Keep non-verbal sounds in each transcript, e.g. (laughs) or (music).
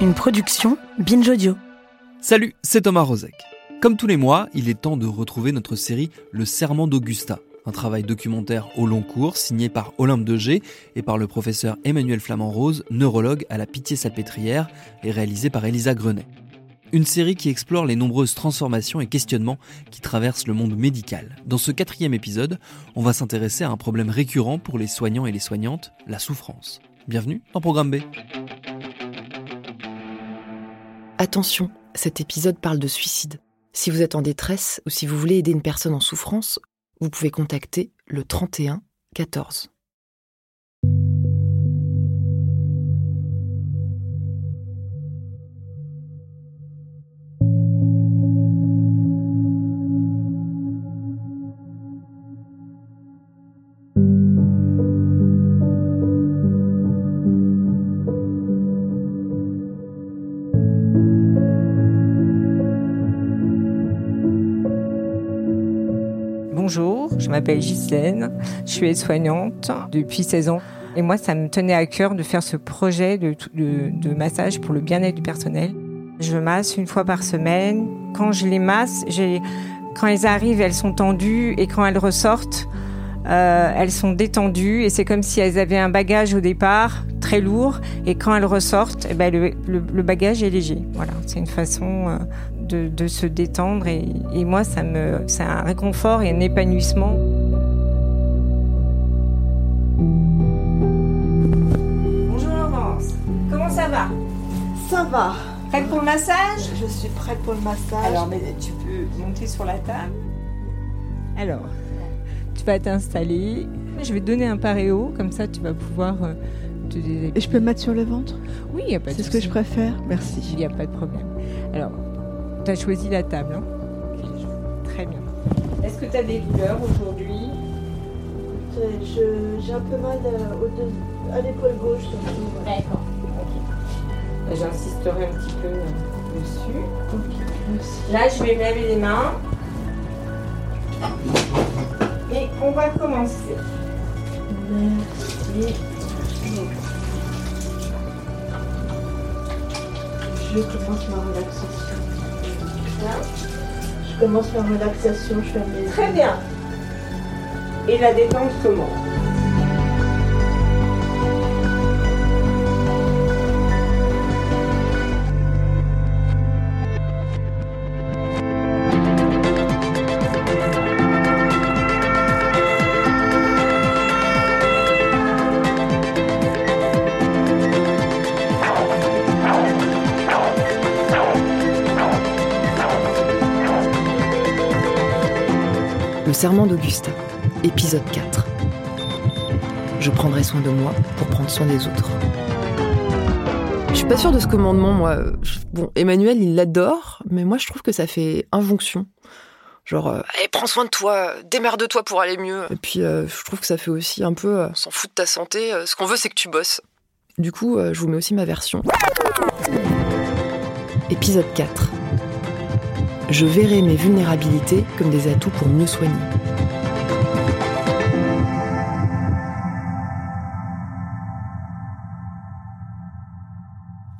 Une production Binge Audio. Salut, c'est Thomas Rozek. Comme tous les mois, il est temps de retrouver notre série Le Serment d'Augusta, un travail documentaire au long cours signé par Olympe de G et par le professeur Emmanuel Flamand-Rose, neurologue à la Pitié-Salpêtrière et réalisé par Elisa Grenet. Une série qui explore les nombreuses transformations et questionnements qui traversent le monde médical. Dans ce quatrième épisode, on va s'intéresser à un problème récurrent pour les soignants et les soignantes, la souffrance. Bienvenue dans Programme B. Attention, cet épisode parle de suicide. Si vous êtes en détresse ou si vous voulez aider une personne en souffrance, vous pouvez contacter le 31 14. M'appelle Ghislaine, je suis aide-soignante depuis 16 ans. Et moi, ça me tenait à cœur de faire ce projet de, massage pour le bien-être du personnel. Je masse une fois par semaine. Quand je les masse, quand elles arrivent, elles sont tendues et quand elles ressortent, euh, elles sont détendues. Et c'est comme si elles avaient un bagage au départ très lourd et quand elles ressortent, eh ben, le, le- le bagage est léger. Voilà, c'est une façon euh, de, de se détendre et, et moi, ça me, c'est un réconfort et un épanouissement. Bonjour Laurence, comment ça va? Ça va. Prête pour le massage? Je suis prête pour le massage. Alors, mais tu peux monter sur la table. Alors, tu vas t'installer. Je vais te donner un paréo, comme ça tu vas pouvoir euh, te Et je peux me mettre sur le ventre? Oui, il n'y a pas de C'est ce que je préfère. Merci. Il n'y a pas de problème. Alors, tu as choisi la table. Hein? Très bien. Est-ce que tu as des douleurs aujourd'hui? J'ai un peu mal à l'épaule gauche. D'accord. Ok. J'insisterai un petit peu euh, dessus. Là, je vais me laver les mains. Et on va commencer. Merci. Je commence ma relaxation. Je commence ma relaxation. Je ferme les Très bien. Et la détente commence. Serment d'Augusta, épisode 4. Je prendrai soin de moi pour prendre soin des autres. Je suis pas sûre de ce commandement, moi. Bon, Emmanuel, il l'adore, mais moi, je trouve que ça fait injonction. Genre, euh, allez, prends soin de toi, démerde-toi pour aller mieux. Et puis, euh, je trouve que ça fait aussi un peu, euh, on s'en fout de ta santé, euh, ce qu'on veut, c'est que tu bosses. Du coup, euh, je vous mets aussi ma version. Épisode 4. Je verrai mes vulnérabilités comme des atouts pour mieux soigner.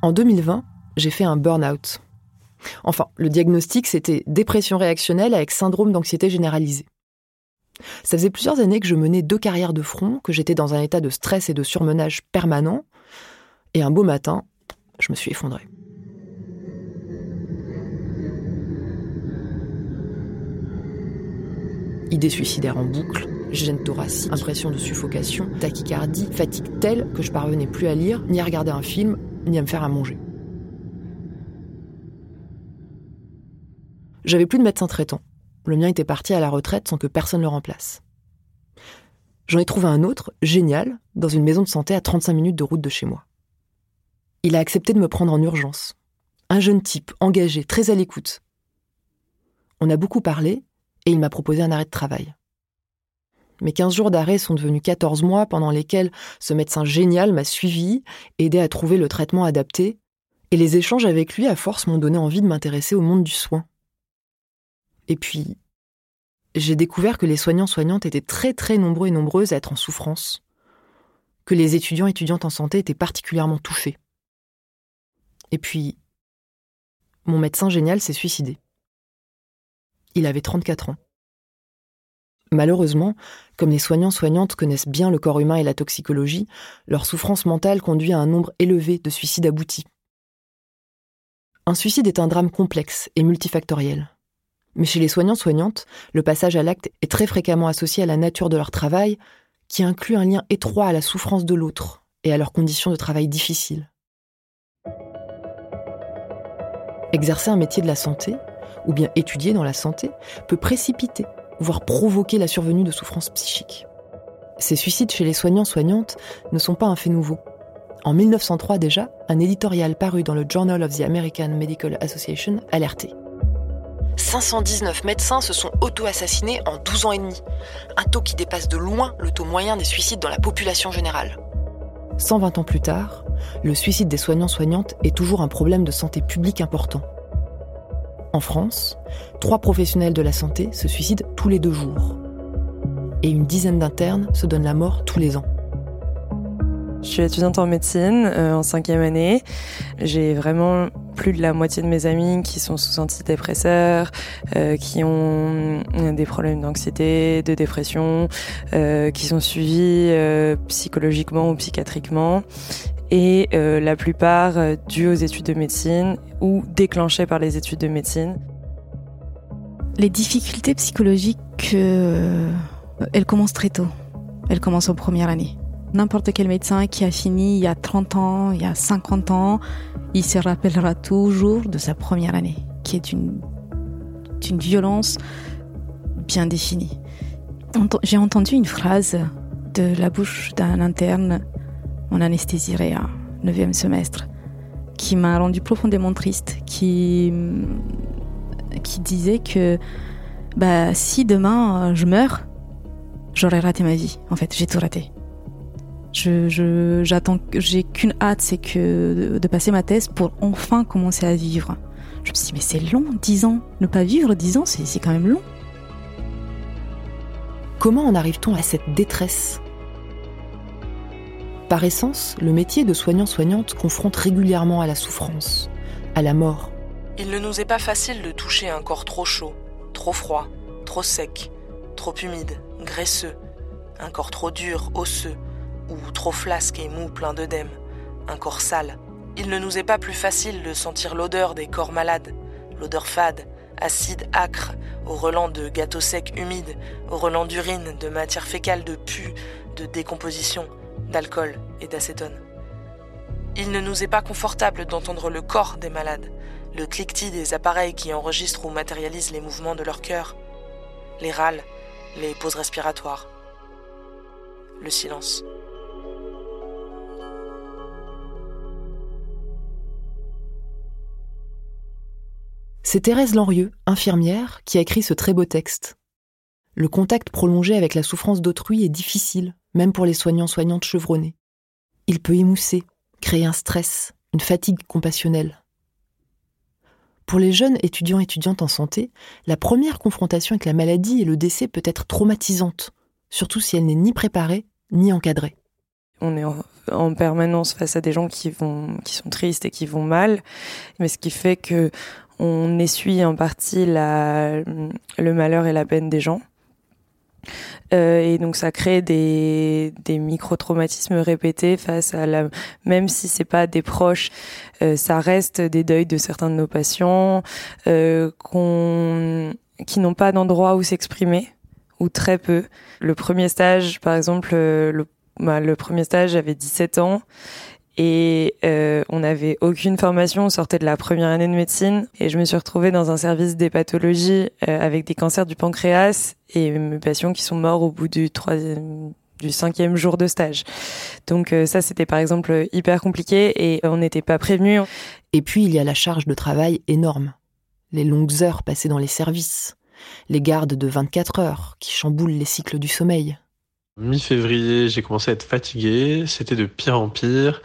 En 2020, j'ai fait un burn-out. Enfin, le diagnostic, c'était dépression réactionnelle avec syndrome d'anxiété généralisée. Ça faisait plusieurs années que je menais deux carrières de front, que j'étais dans un état de stress et de surmenage permanent, et un beau matin, je me suis effondrée. Idées suicidaires en boucle, gêne thoracique, impression de suffocation, tachycardie, fatigue telle que je parvenais plus à lire, ni à regarder un film, ni à me faire à manger. J'avais plus de médecin traitant. Le mien était parti à la retraite sans que personne le remplace. J'en ai trouvé un autre, génial, dans une maison de santé à 35 minutes de route de chez moi. Il a accepté de me prendre en urgence. Un jeune type, engagé, très à l'écoute. On a beaucoup parlé, et il m'a proposé un arrêt de travail. Mes 15 jours d'arrêt sont devenus 14 mois pendant lesquels ce médecin génial m'a suivi, aidé à trouver le traitement adapté, et les échanges avec lui à force m'ont donné envie de m'intéresser au monde du soin. Et puis, j'ai découvert que les soignants-soignantes étaient très très nombreux et nombreuses à être en souffrance, que les étudiants-étudiantes en santé étaient particulièrement touchés. Et puis, mon médecin génial s'est suicidé. Il avait 34 ans. Malheureusement, comme les soignants-soignantes connaissent bien le corps humain et la toxicologie, leur souffrance mentale conduit à un nombre élevé de suicides aboutis. Un suicide est un drame complexe et multifactoriel. Mais chez les soignants-soignantes, le passage à l'acte est très fréquemment associé à la nature de leur travail, qui inclut un lien étroit à la souffrance de l'autre et à leurs conditions de travail difficiles. Exercer un métier de la santé, ou bien étudier dans la santé, peut précipiter voire provoquer la survenue de souffrances psychiques. Ces suicides chez les soignants-soignantes ne sont pas un fait nouveau. En 1903 déjà, un éditorial paru dans le Journal of the American Medical Association alertait. 519 médecins se sont auto-assassinés en 12 ans et demi, un taux qui dépasse de loin le taux moyen des suicides dans la population générale. 120 ans plus tard, le suicide des soignants-soignantes est toujours un problème de santé publique important. En France, trois professionnels de la santé se suicident tous les deux jours. Et une dizaine d'internes se donnent la mort tous les ans. Je suis étudiante en médecine euh, en cinquième année. J'ai vraiment plus de la moitié de mes amis qui sont sous antidépresseurs, euh, qui ont des problèmes d'anxiété, de dépression, euh, qui sont suivis psychologiquement ou psychiatriquement et euh, la plupart euh, dues aux études de médecine ou déclenchées par les études de médecine. Les difficultés psychologiques, euh, elles commencent très tôt. Elles commencent en première année. N'importe quel médecin qui a fini il y a 30 ans, il y a 50 ans, il se rappellera toujours de sa première année, qui est une, une violence bien définie. J'ai entendu une phrase de la bouche d'un interne mon anesthésie réa, 9e semestre, qui m'a rendu profondément triste, qui, disait que bah, si demain euh, je meurs, j'aurais raté ma vie. En fait, j'ai tout raté. Je, j'ai qu'une hâte, c'est que de, passer ma thèse pour enfin commencer à vivre. Je me suis dit, mais c'est long, 10 ans. Ne pas vivre 10 ans, c'est quand même long. Comment en arrive-t-on à cette détresse? Par essence, le métier de soignant-soignante confronte régulièrement à la souffrance, à la mort. Il ne nous est pas facile de toucher un corps trop chaud, trop froid, trop sec, trop humide, graisseux, un corps trop dur, osseux, ou trop flasque et mou plein d'œdème, un corps sale. Il ne nous est pas plus facile de sentir l'odeur des corps malades, l'odeur fade, acide, âcre, au relent de gâteaux secs humides, au relent d'urine, de matière fécale, de pu, de décomposition, d'alcool et d'acétone. Il ne nous est pas confortable d'entendre le corps des malades, le cliquetis des appareils qui enregistrent ou matérialisent les mouvements de leur cœur, les râles, les pauses respiratoires, le silence. C'est Thérèse Lenrieux, infirmière, qui a écrit ce très beau texte. Le contact prolongé avec la souffrance d'autrui est difficile, même pour les soignants-soignantes chevronnés. Il peut émousser, créer un stress, une fatigue compassionnelle. Pour les jeunes étudiants-étudiantes en santé, la première confrontation avec la maladie et le décès peut être traumatisante, surtout si elle n'est ni préparée ni encadrée. On est en, permanence face à des gens qui vont, qui sont tristes et qui vont mal, mais ce qui fait que on essuie en partie le malheur et la peine des gens. Euh, et donc ça crée des, des micro-traumatismes répétés face à la... Même si c'est pas des proches, euh, ça reste des deuils de certains de nos patients euh, qu'on qui n'ont pas d'endroit où s'exprimer ou très peu. Le premier stage, par exemple, euh, le, bah, le premier stage, j'avais 17 ans et euh, on n'avait aucune formation, on sortait de la première année de médecine et je me suis retrouvée dans un service des pathologies euh, avec des cancers du pancréas et mes patients qui sont morts au bout du troisième du cinquième jour de stage. Donc euh, ça, c'était par exemple hyper compliqué et on n'était pas prévenus. Et puis, il y a la charge de travail énorme. Les longues heures passées dans les services, les gardes de 24 heures qui chamboulent les cycles du sommeil. Mi-février, j'ai commencé à être fatigué. C'était de pire en pire.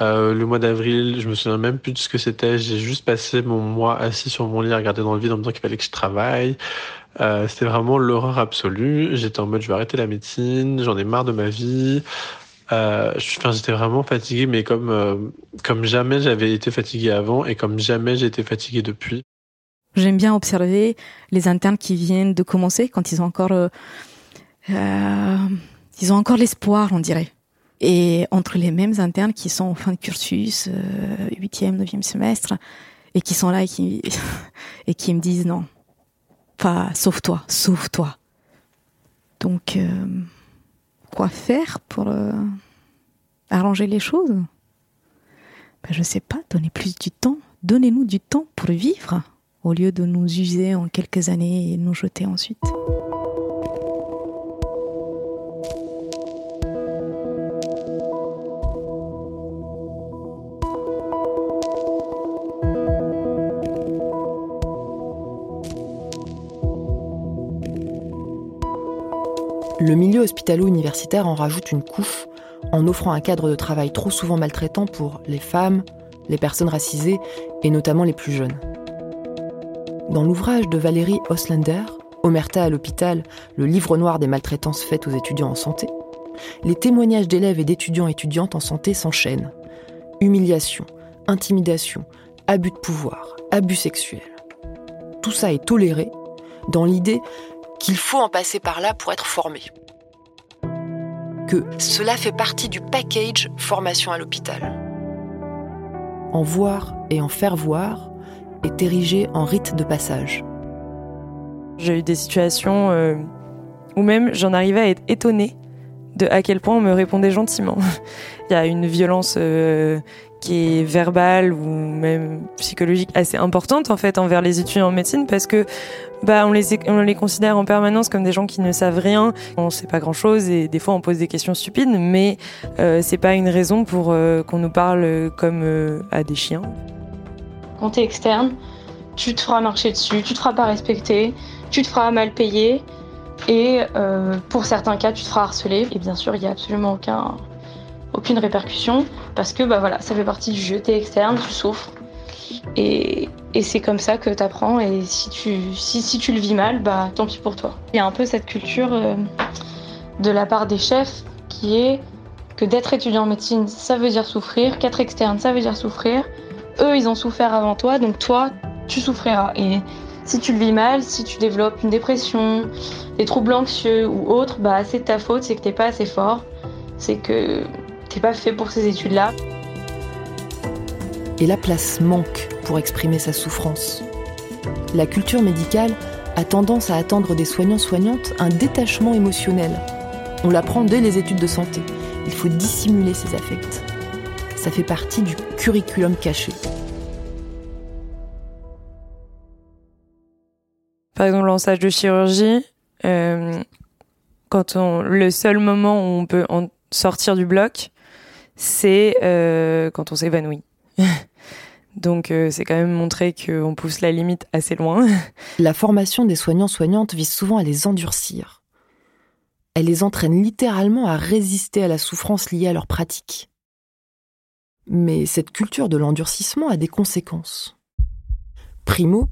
Euh, le mois d'avril, je me souviens même plus de ce que c'était. J'ai juste passé mon mois assis sur mon lit à regarder dans le vide en me disant qu'il fallait que je travaille. Euh, c'était vraiment l'horreur absolue. J'étais en mode je vais arrêter la médecine, j'en ai marre de ma vie. Euh, j'étais vraiment fatigué, mais comme, euh, comme jamais j'avais été fatigué avant et comme jamais j'ai été fatigué depuis. J'aime bien observer les internes qui viennent de commencer quand ils ont encore, euh, ils ont encore l'espoir, on dirait. Et entre les mêmes internes qui sont en fin de cursus, huitième, neuvième semestre, et qui sont là et qui, (laughs) et qui me disent non, pas sauve-toi, sauve-toi. Donc, euh, quoi faire pour euh, arranger les choses? Ben, Je sais pas, donner plus du temps. Donnez-nous du temps pour vivre au lieu de nous user en quelques années et nous jeter ensuite. Le milieu hospitalo-universitaire en rajoute une couche en offrant un cadre de travail trop souvent maltraitant pour les femmes, les personnes racisées et notamment les plus jeunes. Dans l'ouvrage de Valérie Oslander, Omerta à l'hôpital, le livre noir des maltraitances faites aux étudiants en santé, les témoignages d'élèves et d'étudiants étudiantes en santé s'enchaînent. Humiliation, intimidation, abus de pouvoir, abus sexuels. Tout ça est toléré dans l'idée qu'il faut en passer par là pour être formé. Que cela fait partie du package formation à l'hôpital. En voir et en faire voir est érigé en rite de passage. J'ai eu des situations euh, où même j'en arrivais à être étonnée de à quel point on me répondait gentiment. (laughs) Il y a une violence euh, qui est verbale ou même psychologique assez importante en fait envers les étudiants en médecine parce que bah on les on les considère en permanence comme des gens qui ne savent rien, on sait pas grand chose et des fois on pose des questions stupides mais euh, c'est pas une raison pour euh, qu'on nous parle comme euh, à des chiens. Quand tu es externe, tu te feras marcher dessus, tu te feras pas respecter, tu te feras mal payer et euh, pour certains cas tu te feras harceler et bien sûr il y a absolument aucun aucune répercussion parce que bah voilà, ça fait partie du jeu, t'es externe, tu souffres. Et, et c'est comme ça que tu apprends et si tu, si, si, tu le vis mal, bah tant pis pour toi. Il y a un peu cette culture euh, de la part des chefs qui est que d'être étudiant en médecine, ça veut dire souffrir, qu'être externe, ça veut dire souffrir. Eux, ils ont souffert avant toi, donc toi, tu souffriras. Et si tu le vis mal, si tu développes une dépression, des troubles anxieux ou autres, bah c'est de ta faute, c'est que t'es pas assez fort, c'est que pas fait pour ces études-là. Et la place manque pour exprimer sa souffrance. La culture médicale a tendance à attendre des soignants-soignantes un détachement émotionnel. On l'apprend dès les études de santé. Il faut dissimuler ses affects. Ça fait partie du curriculum caché. Par exemple, en stage de chirurgie, euh, quand on, le seul moment où on peut en sortir du bloc, c'est euh, quand on s'évanouit. (laughs) Donc euh, c'est quand même montrer qu'on pousse la limite assez loin. (laughs) La formation des soignants-soignantes vise souvent à les endurcir. Elle les entraîne littéralement à résister à la souffrance liée à leur pratique. Mais cette culture de l'endurcissement a des conséquences. Primo,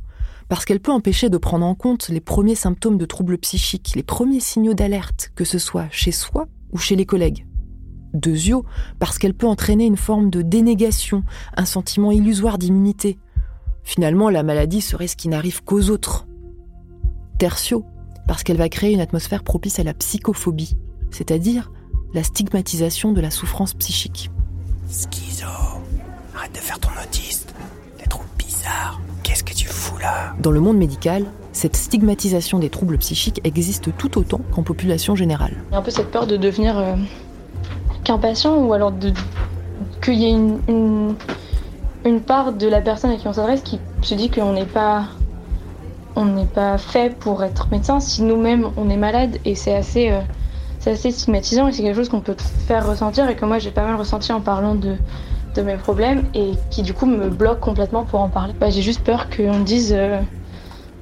parce qu'elle peut empêcher de prendre en compte les premiers symptômes de troubles psychiques, les premiers signaux d'alerte, que ce soit chez soi ou chez les collègues. Deuxio, parce qu'elle peut entraîner une forme de dénégation, un sentiment illusoire d'immunité. Finalement, la maladie serait ce qui n'arrive qu'aux autres. Tertio, parce qu'elle va créer une atmosphère propice à la psychophobie, c'est-à-dire la stigmatisation de la souffrance psychique. Schizo, arrête de faire ton autiste, t'es trop bizarre, qu'est-ce que tu fous là? Dans le monde médical, cette stigmatisation des troubles psychiques existe tout autant qu'en population générale. Il y a un peu cette peur de devenir euh, qu'un patient ou alors qu'il y ait une, une, part de la personne à qui on s'adresse qui se dit qu'on n'est pas on n'est pas fait pour être médecin si nous-mêmes on est malade et c'est assez euh, c'est assez stigmatisant et c'est quelque chose qu'on peut faire ressentir et que moi j'ai pas mal ressenti en parlant de, de mes problèmes et qui du coup me bloque complètement pour en parler. Bah, j'ai juste peur qu'on me dise euh,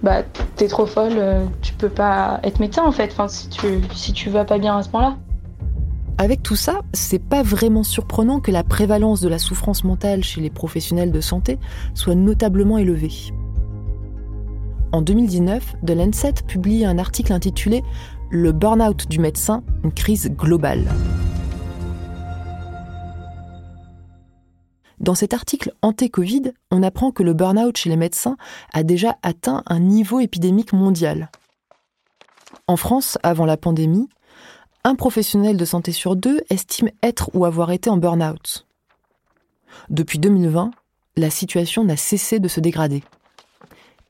bah t'es trop folle, euh, tu peux pas être médecin en fait, si tu si tu vas pas bien à ce point-là. Avec tout ça, c'est pas vraiment surprenant que la prévalence de la souffrance mentale chez les professionnels de santé soit notablement élevée. En 2019, The Lancet publie un article intitulé Le burn-out du médecin, une crise globale. Dans cet article anté-Covid, on apprend que le burn-out chez les médecins a déjà atteint un niveau épidémique mondial. En France, avant la pandémie, un professionnel de santé sur deux estime être ou avoir été en burn-out. Depuis 2020, la situation n'a cessé de se dégrader.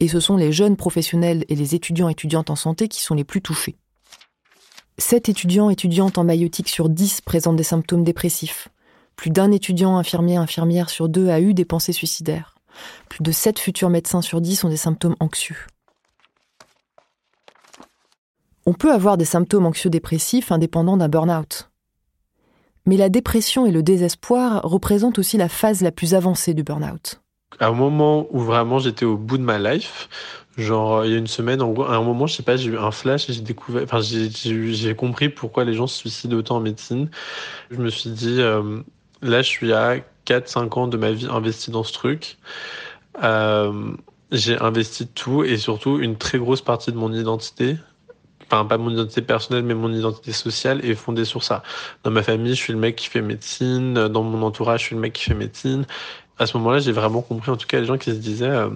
Et ce sont les jeunes professionnels et les étudiants étudiantes en santé qui sont les plus touchés. 7 étudiants étudiantes en maïotique sur 10 présentent des symptômes dépressifs. Plus d'un étudiant infirmier infirmière sur deux a eu des pensées suicidaires. Plus de 7 futurs médecins sur 10 ont des symptômes anxieux. On peut avoir des symptômes anxieux-dépressifs indépendants d'un burn-out. Mais la dépression et le désespoir représentent aussi la phase la plus avancée du burn-out. À un moment où vraiment j'étais au bout de ma life, genre il y a une semaine, à un moment, je sais pas, j'ai eu un flash et j'ai découvert, enfin j'ai compris pourquoi les gens se suicident autant en médecine. Je me suis dit, euh, là je suis à 4-5 ans de ma vie investi dans ce truc. Euh, j'ai investi tout et surtout une très grosse partie de mon identité enfin pas mon identité personnelle mais mon identité sociale est fondée sur ça. Dans ma famille, je suis le mec qui fait médecine, dans mon entourage, je suis le mec qui fait médecine. À ce moment-là, j'ai vraiment compris en tout cas les gens qui se disaient euh,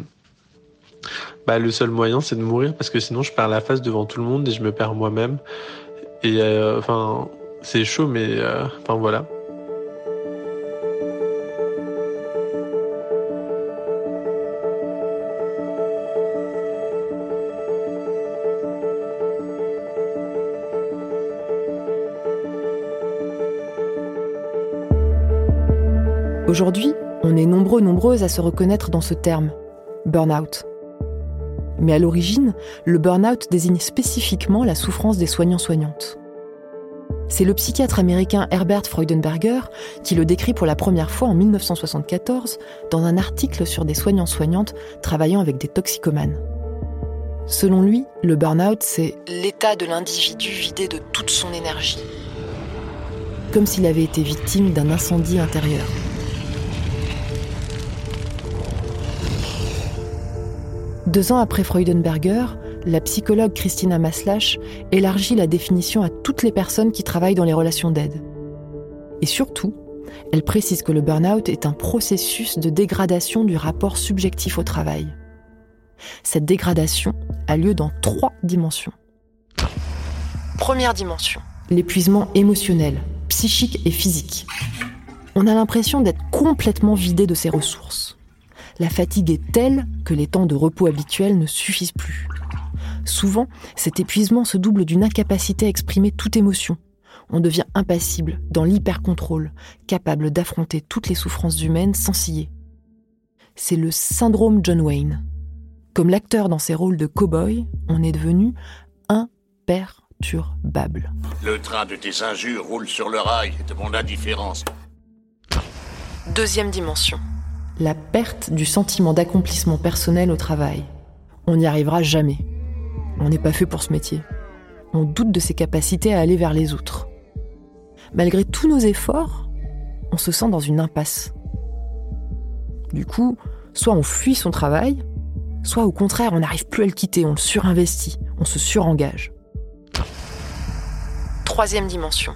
bah le seul moyen c'est de mourir parce que sinon je perds la face devant tout le monde et je me perds moi-même. Et euh, enfin c'est chaud mais euh, enfin voilà. Aujourd'hui, on est nombreux, nombreuses à se reconnaître dans ce terme, burn-out. Mais à l'origine, le burn-out désigne spécifiquement la souffrance des soignants-soignantes. C'est le psychiatre américain Herbert Freudenberger qui le décrit pour la première fois en 1974 dans un article sur des soignants-soignantes travaillant avec des toxicomanes. Selon lui, le burn-out, c'est l'état de l'individu vidé de toute son énergie, comme s'il avait été victime d'un incendie intérieur. Deux ans après Freudenberger, la psychologue Christina Maslach élargit la définition à toutes les personnes qui travaillent dans les relations d'aide. Et surtout, elle précise que le burn-out est un processus de dégradation du rapport subjectif au travail. Cette dégradation a lieu dans trois dimensions. Première dimension, l'épuisement émotionnel, psychique et physique. On a l'impression d'être complètement vidé de ses ressources la fatigue est telle que les temps de repos habituels ne suffisent plus. Souvent, cet épuisement se double d'une incapacité à exprimer toute émotion. On devient impassible, dans l'hyper-contrôle, capable d'affronter toutes les souffrances humaines sans scier. C'est le syndrome John Wayne. Comme l'acteur dans ses rôles de cow-boy, on est devenu imperturbable. Le train de tes injures roule sur le rail de mon indifférence. Deuxième dimension la perte du sentiment d'accomplissement personnel au travail. On n'y arrivera jamais. On n'est pas fait pour ce métier. On doute de ses capacités à aller vers les autres. Malgré tous nos efforts, on se sent dans une impasse. Du coup, soit on fuit son travail, soit au contraire on n'arrive plus à le quitter, on le surinvestit, on se surengage. Troisième dimension.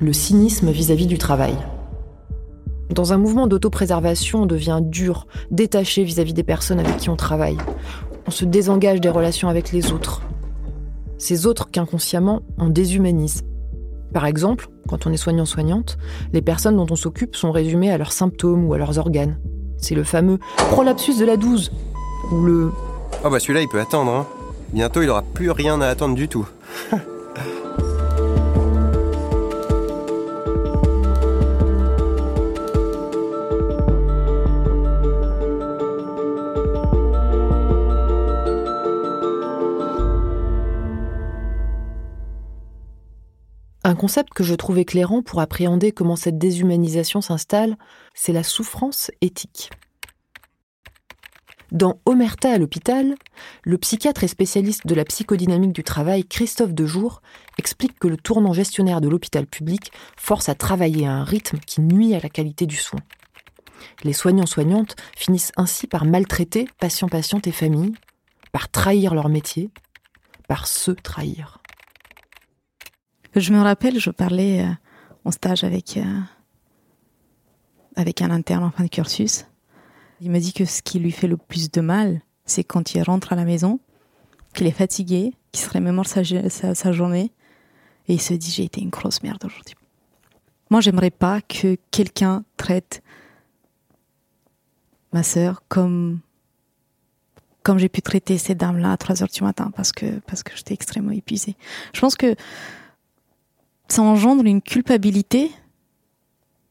Le cynisme vis-à-vis -vis du travail. Dans un mouvement d'autopréservation, on devient dur, détaché vis-à-vis des personnes avec qui on travaille. On se désengage des relations avec les autres. Ces autres qu'inconsciemment, on déshumanise. Par exemple, quand on est soignant-soignante, les personnes dont on s'occupe sont résumées à leurs symptômes ou à leurs organes. C'est le fameux prolapsus de la 12 ou le Oh bah celui-là il peut attendre hein. Bientôt il aura plus rien à attendre du tout. (laughs) Un concept que je trouve éclairant pour appréhender comment cette déshumanisation s'installe, c'est la souffrance éthique. Dans Omerta à l'hôpital, le psychiatre et spécialiste de la psychodynamique du travail, Christophe Dejour, explique que le tournant gestionnaire de l'hôpital public force à travailler à un rythme qui nuit à la qualité du soin. Les soignants-soignantes finissent ainsi par maltraiter patients-patientes et familles, par trahir leur métier, par se trahir. Je me rappelle, je parlais euh, en stage avec euh, avec un interne en fin de cursus. Il me dit que ce qui lui fait le plus de mal, c'est quand il rentre à la maison, qu'il est fatigué, qu'il se remémore sa, sa, journée, et il se dit j'ai été une grosse merde aujourd'hui. Moi, j'aimerais pas que quelqu'un traite ma sœur comme comme j'ai pu traiter ces dames-là à 3 heures du matin parce que parce que j'étais extrêmement épuisée. Je pense que ça engendre une culpabilité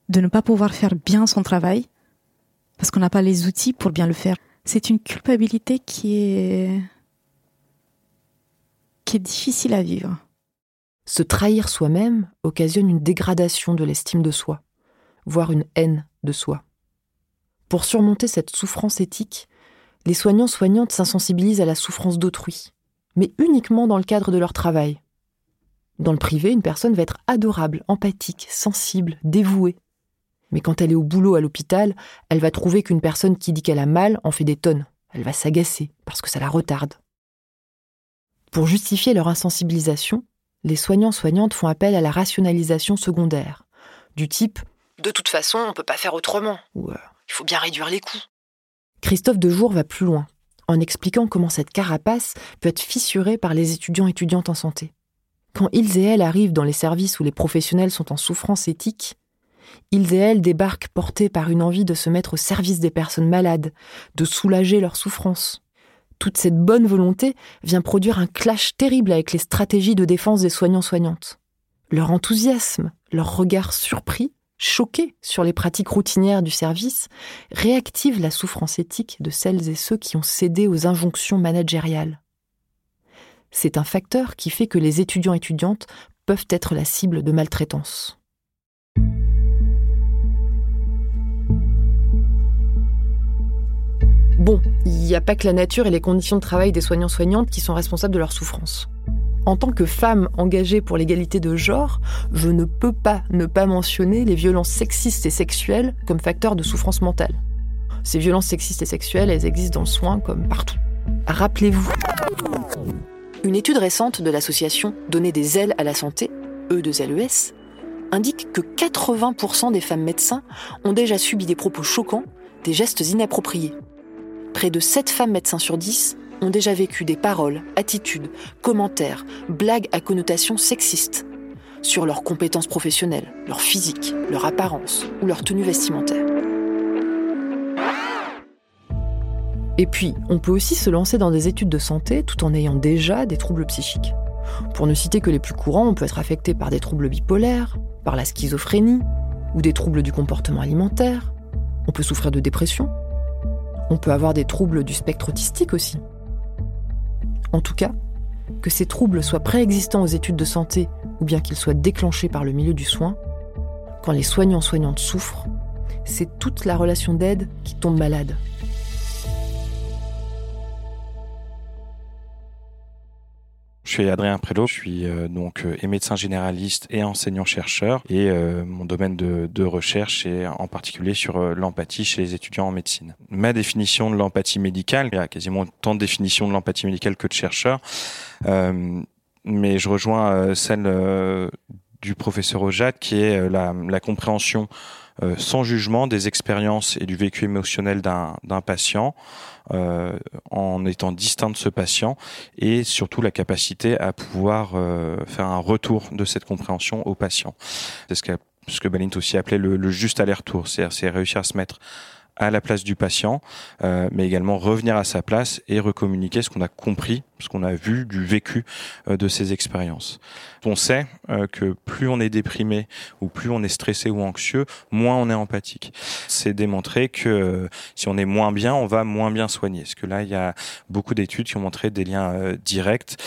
de ne pas pouvoir faire bien son travail parce qu'on n'a pas les outils pour bien le faire. C'est une culpabilité qui est qui est difficile à vivre. Se trahir soi-même occasionne une dégradation de l'estime de soi, voire une haine de soi. Pour surmonter cette souffrance éthique, les soignants-soignantes s'insensibilisent à la souffrance d'autrui, mais uniquement dans le cadre de leur travail. Dans le privé, une personne va être adorable, empathique, sensible, dévouée. Mais quand elle est au boulot à l'hôpital, elle va trouver qu'une personne qui dit qu'elle a mal en fait des tonnes. Elle va s'agacer parce que ça la retarde. Pour justifier leur insensibilisation, les soignants-soignantes font appel à la rationalisation secondaire, du type De toute façon, on ne peut pas faire autrement, ou euh, Il faut bien réduire les coûts. Christophe Dejour va plus loin, en expliquant comment cette carapace peut être fissurée par les étudiants étudiantes en santé. Quand ils et elles arrivent dans les services où les professionnels sont en souffrance éthique, ils et elles débarquent portés par une envie de se mettre au service des personnes malades, de soulager leur souffrance. Toute cette bonne volonté vient produire un clash terrible avec les stratégies de défense des soignants-soignantes. Leur enthousiasme, leur regard surpris, choqué sur les pratiques routinières du service, réactive la souffrance éthique de celles et ceux qui ont cédé aux injonctions managériales. C'est un facteur qui fait que les étudiants étudiantes peuvent être la cible de maltraitance. Bon, il n'y a pas que la nature et les conditions de travail des soignants-soignantes qui sont responsables de leur souffrance. En tant que femme engagée pour l'égalité de genre, je ne peux pas ne pas mentionner les violences sexistes et sexuelles comme facteur de souffrance mentale. Ces violences sexistes et sexuelles, elles existent dans le soin comme partout. Rappelez-vous. Une étude récente de l'association Donner des ailes à la santé, E2LES, indique que 80% des femmes médecins ont déjà subi des propos choquants, des gestes inappropriés. Près de 7 femmes médecins sur 10 ont déjà vécu des paroles, attitudes, commentaires, blagues à connotation sexiste sur leurs compétences professionnelles, leur physique, leur apparence ou leur tenue vestimentaire. Et puis, on peut aussi se lancer dans des études de santé tout en ayant déjà des troubles psychiques. Pour ne citer que les plus courants, on peut être affecté par des troubles bipolaires, par la schizophrénie ou des troubles du comportement alimentaire. On peut souffrir de dépression. On peut avoir des troubles du spectre autistique aussi. En tout cas, que ces troubles soient préexistants aux études de santé ou bien qu'ils soient déclenchés par le milieu du soin, quand les soignants-soignantes souffrent, c'est toute la relation d'aide qui tombe malade. Suis Adrien Prélo, je suis euh, donc euh, médecin généraliste et enseignant-chercheur et euh, mon domaine de, de, recherche est en particulier sur l'empathie chez les étudiants en médecine. Ma définition de l'empathie médicale, il y a quasiment tant de définitions de l'empathie médicale que de chercheurs, mais je rejoins celle du professeur Ojat qui est la, la compréhension euh, sans jugement des expériences et du vécu émotionnel d'un patient euh, en étant distinct de ce patient et surtout la capacité à pouvoir euh, faire un retour de cette compréhension au patient. C'est ce que, ce que Balint aussi appelait le, le juste aller-retour, c'est-à-dire réussir à se mettre à la place du patient, euh, mais également revenir à sa place et recommuniquer ce qu'on a compris, ce qu'on a vu du vécu euh, de ces expériences. On sait euh, que plus on est déprimé ou plus on est stressé ou anxieux, moins on est empathique. C'est démontré que si on est moins bien, on va moins bien soigner. Parce que là, il y a beaucoup d'études qui ont montré des liens directs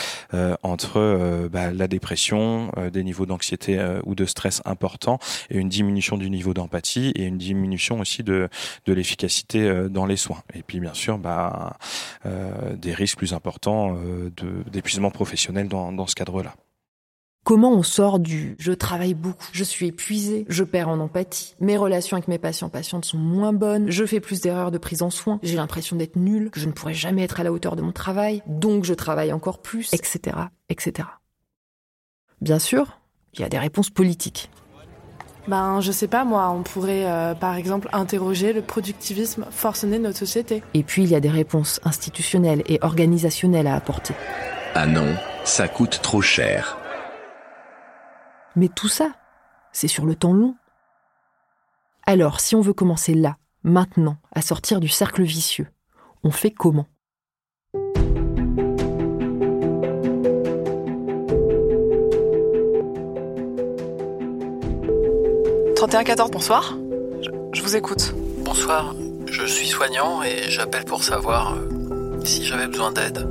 entre bah, la dépression, des niveaux d'anxiété ou de stress importants et une diminution du niveau d'empathie et une diminution aussi de, de l'efficacité euh, dans les soins. Et puis bien sûr, bah, euh, des risques plus importants euh, d'épuisement professionnel dans, dans ce cadre-là. Comment on sort du je travaille beaucoup, je suis épuisé, je perds en empathie, mes relations avec mes patients patientes sont moins bonnes, je fais plus d'erreurs de prise en soin, j'ai l'impression d'être nul, que je ne pourrai jamais être à la hauteur de mon travail, donc je travaille encore plus, etc., etc. Bien sûr, il y a des réponses politiques. Ben, je sais pas, moi, on pourrait euh, par exemple interroger le productivisme forcené de notre société. Et puis, il y a des réponses institutionnelles et organisationnelles à apporter. Ah non, ça coûte trop cher. Mais tout ça, c'est sur le temps long. Alors, si on veut commencer là, maintenant, à sortir du cercle vicieux, on fait comment? 3114, bonsoir. Je, je vous écoute. Bonsoir, je suis soignant et j'appelle pour savoir euh, si j'avais besoin d'aide.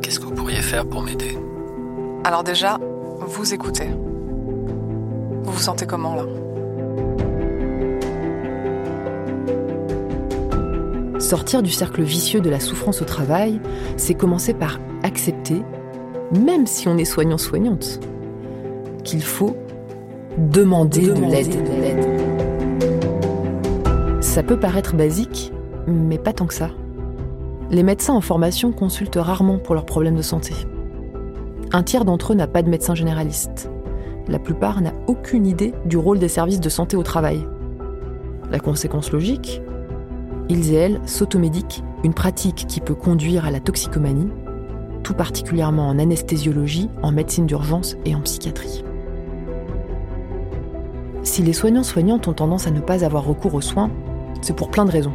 Qu'est-ce que vous pourriez faire pour m'aider? Alors déjà, vous écoutez. Vous vous sentez comment là? Sortir du cercle vicieux de la souffrance au travail, c'est commencer par accepter, même si on est soignant-soignante, qu'il faut demander, de l'aide. Ça peut paraître basique, mais pas tant que ça. Les médecins en formation consultent rarement pour leurs problèmes de santé. Un tiers d'entre eux n'a pas de médecin généraliste. La plupart n'a aucune idée du rôle des services de santé au travail. La conséquence logique Ils et elles s'automédiquent, une pratique qui peut conduire à la toxicomanie, tout particulièrement en anesthésiologie, en médecine d'urgence et en psychiatrie. Si les soignants-soignantes ont tendance à ne pas avoir recours aux soins, c'est pour plein de raisons.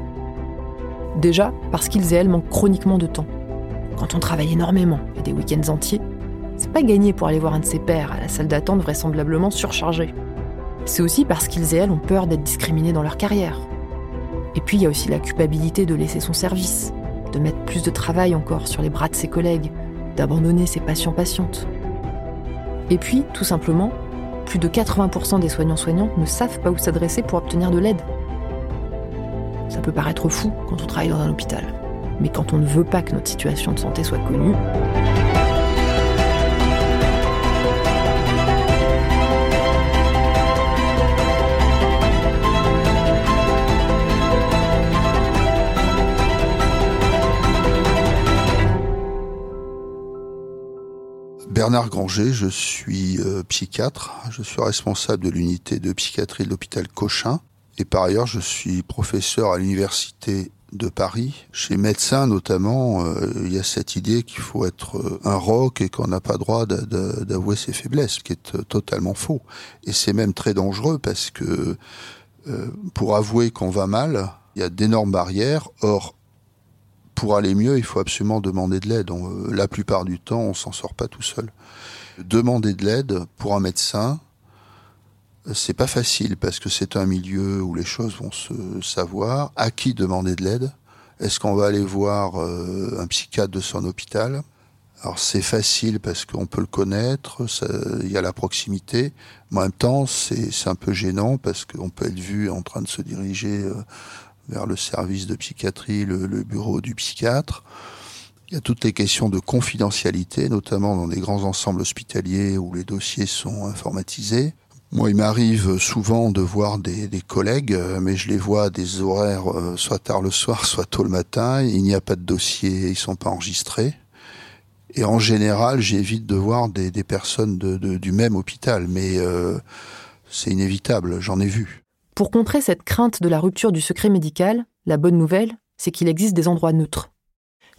Déjà, parce qu'ils et elles manquent chroniquement de temps. Quand on travaille énormément et des week-ends entiers, c'est pas gagné pour aller voir un de ses pairs à la salle d'attente vraisemblablement surchargée. C'est aussi parce qu'ils et elles ont peur d'être discriminés dans leur carrière. Et puis il y a aussi la culpabilité de laisser son service, de mettre plus de travail encore sur les bras de ses collègues, d'abandonner ses patients-patientes. Et puis, tout simplement, plus de 80% des soignants-soignantes ne savent pas où s'adresser pour obtenir de l'aide. Ça peut paraître fou quand on travaille dans un hôpital, mais quand on ne veut pas que notre situation de santé soit connue, Bernard Granger, je suis euh, psychiatre, je suis responsable de l'unité de psychiatrie de l'hôpital Cochin et par ailleurs je suis professeur à l'université de Paris. Chez médecins notamment, euh, il y a cette idée qu'il faut être euh, un roc et qu'on n'a pas droit d'avouer ses faiblesses, ce qui est totalement faux. Et c'est même très dangereux parce que pour avouer qu'on va mal, il y a d'énormes barrières. Or, pour aller mieux, il faut absolument demander de l'aide. La plupart du temps, on s'en sort pas tout seul. Demander de l'aide pour un médecin, c'est pas facile parce que c'est un milieu où les choses vont se savoir. À qui demander de l'aide? Est-ce qu'on va aller voir euh, un psychiatre de son hôpital? Alors c'est facile parce qu'on peut le connaître, il y a la proximité, mais en même temps c'est un peu gênant parce qu'on peut être vu en train de se diriger euh, vers le service de psychiatrie, le, bureau du psychiatre. Il y a toutes les questions de confidentialité, notamment dans des grands ensembles hospitaliers où les dossiers sont informatisés. Moi, il m'arrive souvent de voir des, collègues, mais je les vois à des horaires euh, soit tard le soir, (laughs) soit tôt le matin. Il n'y a pas de dossier, ils sont pas enregistrés. Et en général, j'évite de voir des, personnes du même hôpital, mais euh, c'est inévitable, j'en ai vu. Pour contrer cette crainte de la rupture du secret médical, la bonne nouvelle, c'est qu'il existe des endroits neutres.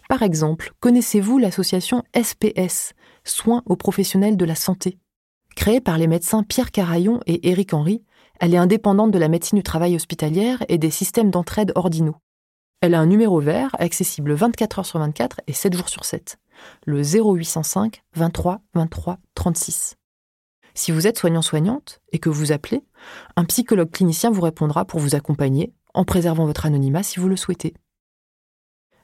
Par exemple, connaissez-vous l'association SPS, Soins aux professionnels de la santé? Créée par les médecins Pierre Carayon et Éric Henry, elle est indépendante de la médecine du travail hospitalière et des systèmes d'entraide ordinaux. Elle a un numéro vert accessible 24 heures sur 24 et 7 jours sur 7, le 0805 23 23 36. Si vous êtes soignant-soignante et que vous appelez, un psychologue clinicien vous répondra pour vous accompagner en préservant votre anonymat si vous le souhaitez.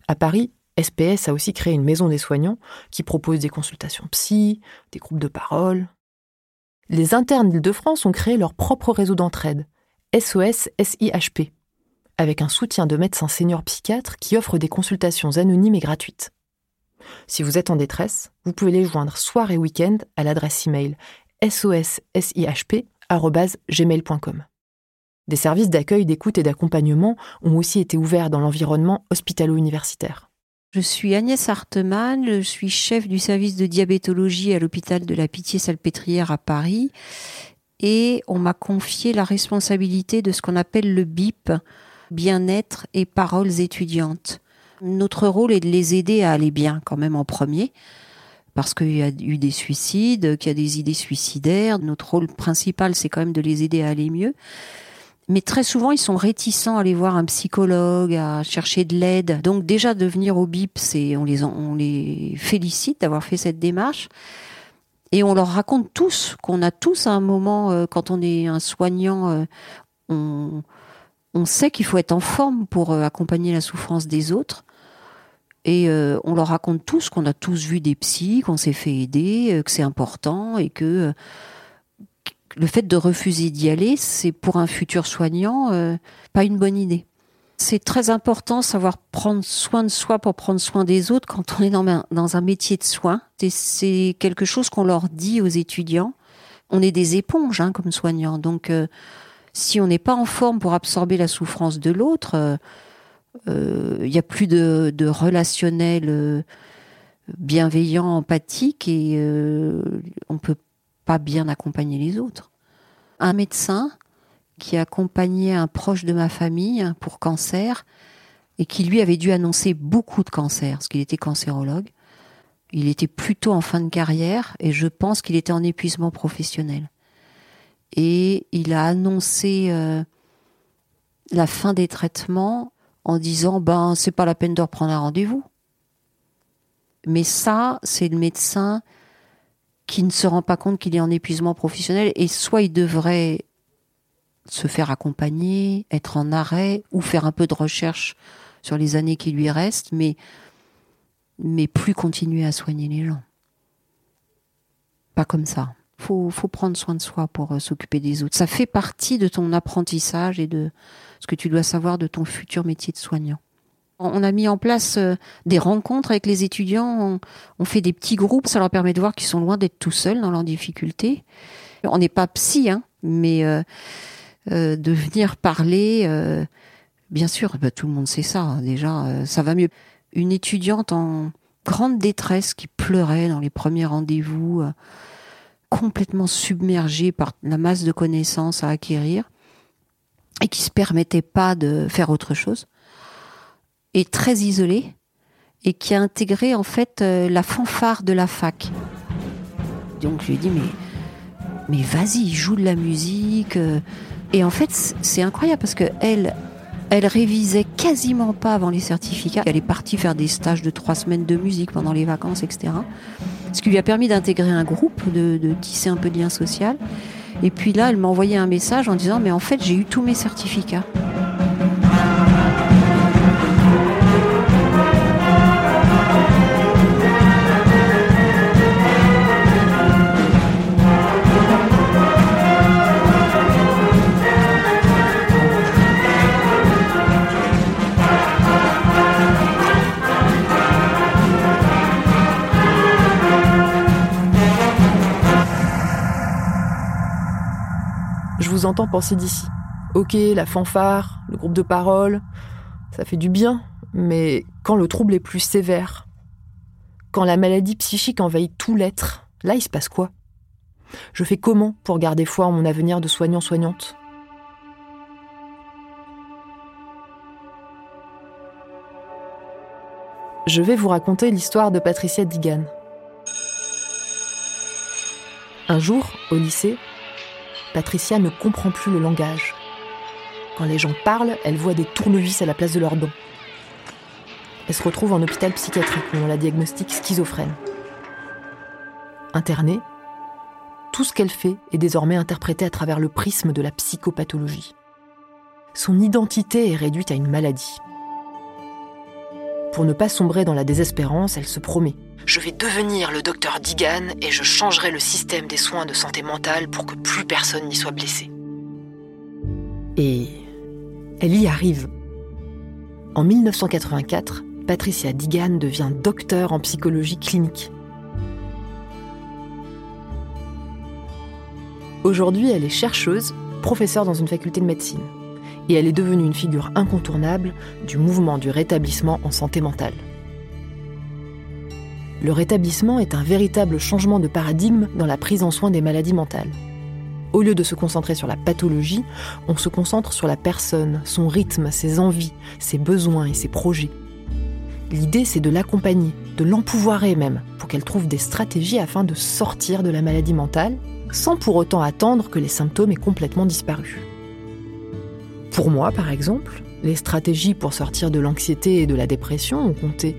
À Paris, SPS a aussi créé une maison des soignants qui propose des consultations psy, des groupes de parole. Les internes d'Île-de-France ont créé leur propre réseau d'entraide, SOS SIHP, avec un soutien de médecins seniors psychiatres qui offrent des consultations anonymes et gratuites. Si vous êtes en détresse, vous pouvez les joindre soir et week-end à l'adresse email sossihp.gmail.com. Des services d'accueil, d'écoute et d'accompagnement ont aussi été ouverts dans l'environnement hospitalo-universitaire. Je suis Agnès Hartemann, je suis chef du service de diabétologie à l'hôpital de la Pitié-Salpêtrière à Paris et on m'a confié la responsabilité de ce qu'on appelle le BIP, bien-être et paroles étudiantes. Notre rôle est de les aider à aller bien quand même en premier, parce qu'il y a eu des suicides, qu'il y a des idées suicidaires. Notre rôle principal, c'est quand même de les aider à aller mieux. Mais très souvent, ils sont réticents à aller voir un psychologue, à chercher de l'aide. Donc déjà, de venir au BIP, c'est on les, on les félicite d'avoir fait cette démarche. Et on leur raconte tous qu'on a tous à un moment, euh, quand on est un soignant, euh, on, on sait qu'il faut être en forme pour euh, accompagner la souffrance des autres. Et on leur raconte tous qu'on a tous vu des psys, qu'on s'est fait aider, que c'est important et que le fait de refuser d'y aller, c'est pour un futur soignant pas une bonne idée. C'est très important savoir prendre soin de soi pour prendre soin des autres quand on est dans un, métier de soin. C'est quelque chose qu'on leur dit aux étudiants. On est des éponges hein, comme soignants. Donc, euh, si on n'est pas en forme pour absorber la souffrance de l'autre, euh, euh, il n'y a plus de, relationnel bienveillant, empathique et on peut pas bien accompagner les autres. Un médecin, qui accompagnait un proche de ma famille pour cancer et qui lui avait dû annoncer beaucoup de cancers, parce qu'il était cancérologue. Il était plutôt en fin de carrière et je pense qu'il était en épuisement professionnel. Et il a annoncé euh, la fin des traitements en disant ben c'est pas la peine de reprendre un rendez-vous. Mais ça, c'est le médecin qui ne se rend pas compte qu'il est en épuisement professionnel et soit il devrait se faire accompagner, être en arrêt ou faire un peu de recherche sur les années qui lui restent, mais, plus continuer à soigner les gens. Pas comme ça. Faut, faut prendre soin de soi pour euh, s'occuper des autres. Ça fait partie de ton apprentissage et de ce que tu dois savoir de ton futur métier de soignant. On a mis en place euh, des rencontres avec les étudiants, on, fait des petits groupes, ça leur permet de voir qu'ils sont loin d'être tout seuls dans leurs difficultés. On n'est pas psy, hein, mais euh, euh, de venir parler. Bien sûr, bah, tout le monde sait ça. Hein, déjà, ça va mieux. Une étudiante en grande détresse qui pleurait dans les premiers rendez-vous, complètement submergée par la masse de connaissances à acquérir et qui se permettait pas de faire autre chose, et très isolée et qui a intégré en fait la fanfare de la fac. Donc je lui ai dit mais vas-y, joue de la musique, et en fait, c'est incroyable parce que elle, elle révisait quasiment pas avant les certificats. Elle est partie faire des stages de trois semaines de musique pendant les vacances, etc. Ce qui lui a permis d'intégrer un groupe, de, de, tisser un peu de lien social. Et puis là, elle m'a envoyé un message en disant, mais en fait, j'ai eu tous mes certificats. Vous penser d'ici. Ok, la fanfare, le groupe de parole, ça fait du bien, mais quand le trouble est plus sévère, quand la maladie psychique envahit tout l'être, là il se passe quoi? Je fais comment pour garder foi en mon avenir de soignant-soignante Je vais vous raconter l'histoire de Patricia Digan. Un jour, au lycée, Patricia ne comprend plus le langage. Quand les gens parlent, elle voit des tournevis à la place de leurs dents. Elle se retrouve en hôpital psychiatrique où on la diagnostique schizophrène. Internée, tout ce qu'elle fait est désormais interprété à travers le prisme de la psychopathologie. Son identité est réduite à une maladie. Pour ne pas sombrer dans la désespérance, elle se promet je vais devenir le docteur Digan et je changerai le système des soins de santé mentale pour que plus personne n'y soit blessé. Et elle y arrive. En 1984, Patricia Digan devient docteur en psychologie clinique. Aujourd'hui, elle est chercheuse, professeure dans une faculté de médecine. Et elle est devenue une figure incontournable du mouvement du rétablissement en santé mentale. Le rétablissement est un véritable changement de paradigme dans la prise en soin des maladies mentales. Au lieu de se concentrer sur la pathologie, on se concentre sur la personne, son rythme, ses envies, ses besoins et ses projets. L'idée, c'est de l'accompagner, de l'empouvoirer même, pour qu'elle trouve des stratégies afin de sortir de la maladie mentale, sans pour autant attendre que les symptômes aient complètement disparu. Pour moi, par exemple, les stratégies pour sortir de l'anxiété et de la dépression ont compté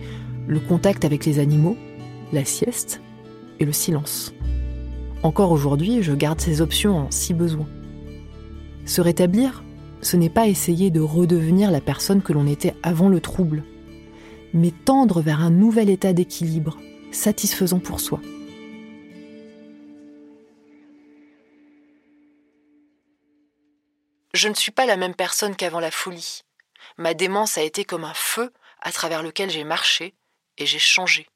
le contact avec les animaux, la sieste et le silence. Encore aujourd'hui, je garde ces options en si besoin. Se rétablir, ce n'est pas essayer de redevenir la personne que l'on était avant le trouble, mais tendre vers un nouvel état d'équilibre, satisfaisant pour soi. Je ne suis pas la même personne qu'avant la folie. Ma démence a été comme un feu à travers lequel j'ai marché et j'ai changé.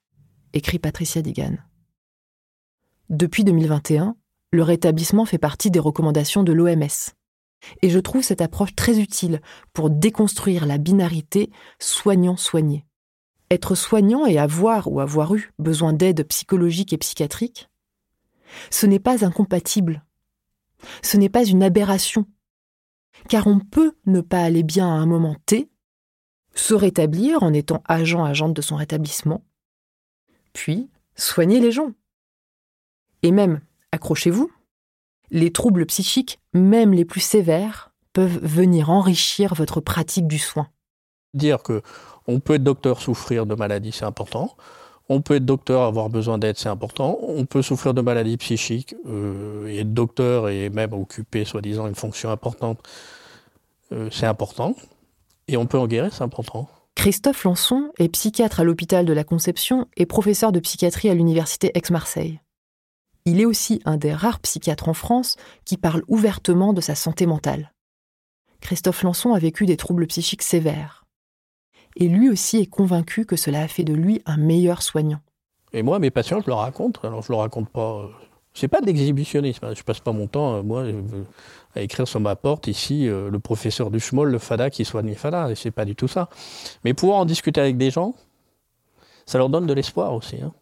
Écrit Patricia Digan. Depuis 2021, le rétablissement fait partie des recommandations de l'OMS. Et je trouve cette approche très utile pour déconstruire la binarité soignant-soigné. Être soignant et avoir ou avoir eu besoin d'aide psychologique et psychiatrique, ce n'est pas incompatible. Ce n'est pas une aberration. Car on peut ne pas aller bien à un moment T, se rétablir en étant agent-agente de son rétablissement, puis soigner les gens. Et même, accrochez-vous, les troubles psychiques, même les plus sévères, peuvent venir enrichir votre pratique du soin. Dire que on peut être docteur souffrir de maladies, c'est important. On peut être docteur avoir besoin d'aide, c'est important. On peut souffrir de maladies psychiques euh, et être docteur et même occuper soi-disant une fonction importante, euh, c'est important. Et on peut en guérir, c'est important. Christophe Lançon est psychiatre à l'hôpital de la Conception et professeur de psychiatrie à l'université Aix-Marseille. Il est aussi un des rares psychiatres en France qui parle ouvertement de sa santé mentale. Christophe Lançon a vécu des troubles psychiques sévères. Et lui aussi est convaincu que cela a fait de lui un meilleur soignant. Et moi, mes patients, je leur raconte. Alors, je leur raconte pas. Euh, c'est pas de l'exhibitionnisme. Hein. Je passe pas mon temps, euh, moi, euh, à écrire sur ma porte ici le professeur du schmoll, le fada qui soigne les fadas. Et c'est pas du tout ça. Mais pouvoir en discuter avec des gens, ça leur donne de l'espoir aussi. Hein.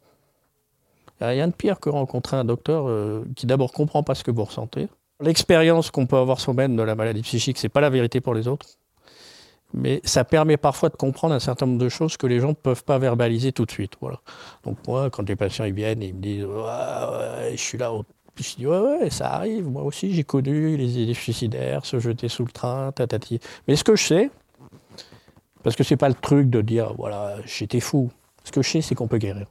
Il n'y a rien de pire que rencontrer un docteur qui d'abord comprend pas ce que vous ressentez. L'expérience qu'on peut avoir soi-même de la maladie psychique, c'est pas la vérité pour les autres mais ça permet parfois de comprendre un certain nombre de choses que les gens ne peuvent pas verbaliser tout de suite. Voilà. Donc moi, quand les patients ils viennent, ils me disent ouais, je suis là, je dis ouais, ouais, ça arrive, moi aussi j'ai connu les idées suicidaires, se jeter sous le train, tatati. Mais ce que je sais, parce que c'est pas le truc de dire voilà, j'étais fou. Ce que je sais, c'est qu'on peut guérir.